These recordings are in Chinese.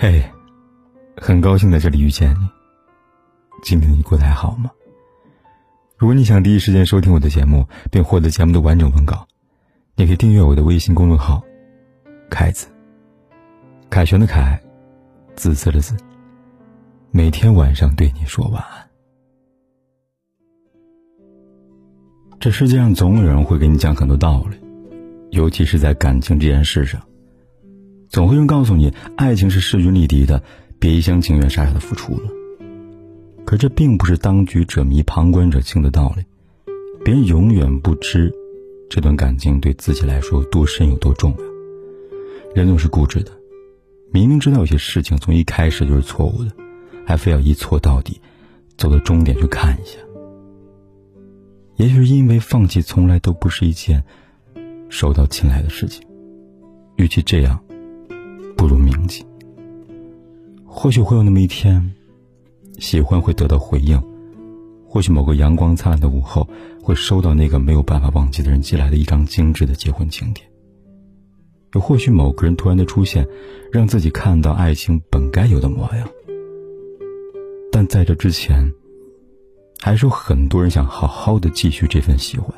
嘿，很高兴在这里遇见你。今天你过得还好吗？如果你想第一时间收听我的节目，并获得节目的完整文稿，你可以订阅我的微信公众号“凯子”。凯旋的凯，紫色的紫。每天晚上对你说晚安。这世界上总有人会给你讲很多道理，尤其是在感情这件事上。总会有人告诉你，爱情是势均力敌的，别一厢情愿傻傻的付出了。可这并不是当局者迷、旁观者清的道理。别人永远不知，这段感情对自己来说多深、有多重要。人总是固执的，明明知道有些事情从一开始就是错误的，还非要一错到底，走到终点去看一下。也许是因为放弃从来都不是一件受到青睐的事情，与其这样。或许会有那么一天，喜欢会得到回应；或许某个阳光灿烂的午后，会收到那个没有办法忘记的人寄来的一张精致的结婚请帖；又或许某个人突然的出现，让自己看到爱情本该有的模样。但在这之前，还是有很多人想好好的继续这份喜欢，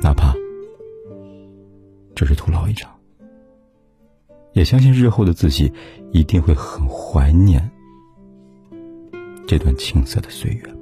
哪怕只是徒劳一场。也相信日后的自己一定会很怀念这段青涩的岁月。